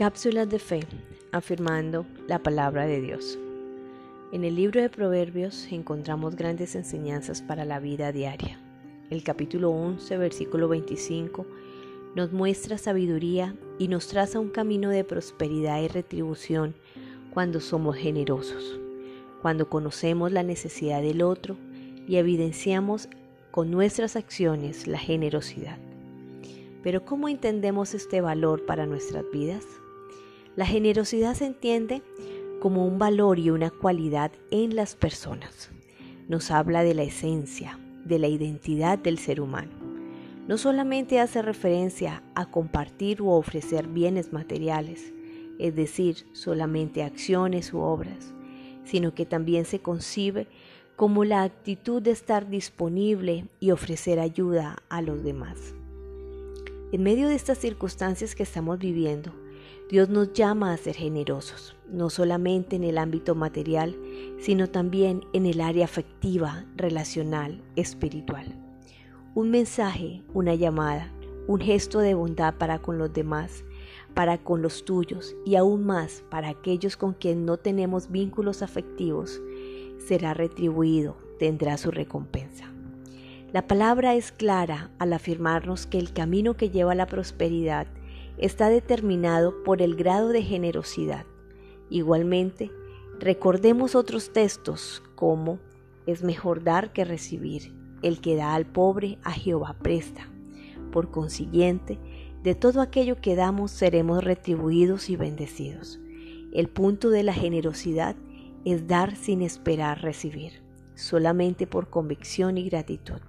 Cápsulas de fe, afirmando la palabra de Dios. En el libro de Proverbios encontramos grandes enseñanzas para la vida diaria. El capítulo 11, versículo 25, nos muestra sabiduría y nos traza un camino de prosperidad y retribución cuando somos generosos, cuando conocemos la necesidad del otro y evidenciamos con nuestras acciones la generosidad. Pero ¿cómo entendemos este valor para nuestras vidas? La generosidad se entiende como un valor y una cualidad en las personas. Nos habla de la esencia, de la identidad del ser humano. No solamente hace referencia a compartir u ofrecer bienes materiales, es decir, solamente acciones u obras, sino que también se concibe como la actitud de estar disponible y ofrecer ayuda a los demás. En medio de estas circunstancias que estamos viviendo, Dios nos llama a ser generosos, no solamente en el ámbito material, sino también en el área afectiva, relacional, espiritual. Un mensaje, una llamada, un gesto de bondad para con los demás, para con los tuyos y aún más para aquellos con quien no tenemos vínculos afectivos, será retribuido, tendrá su recompensa. La palabra es clara al afirmarnos que el camino que lleva a la prosperidad está determinado por el grado de generosidad. Igualmente, recordemos otros textos como es mejor dar que recibir, el que da al pobre a Jehová presta. Por consiguiente, de todo aquello que damos seremos retribuidos y bendecidos. El punto de la generosidad es dar sin esperar recibir, solamente por convicción y gratitud.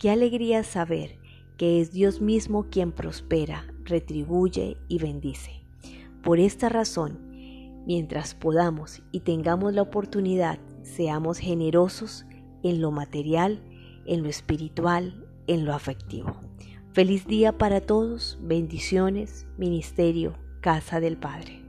Qué alegría saber que es Dios mismo quien prospera, retribuye y bendice. Por esta razón, mientras podamos y tengamos la oportunidad, seamos generosos en lo material, en lo espiritual, en lo afectivo. Feliz día para todos, bendiciones, ministerio, casa del Padre.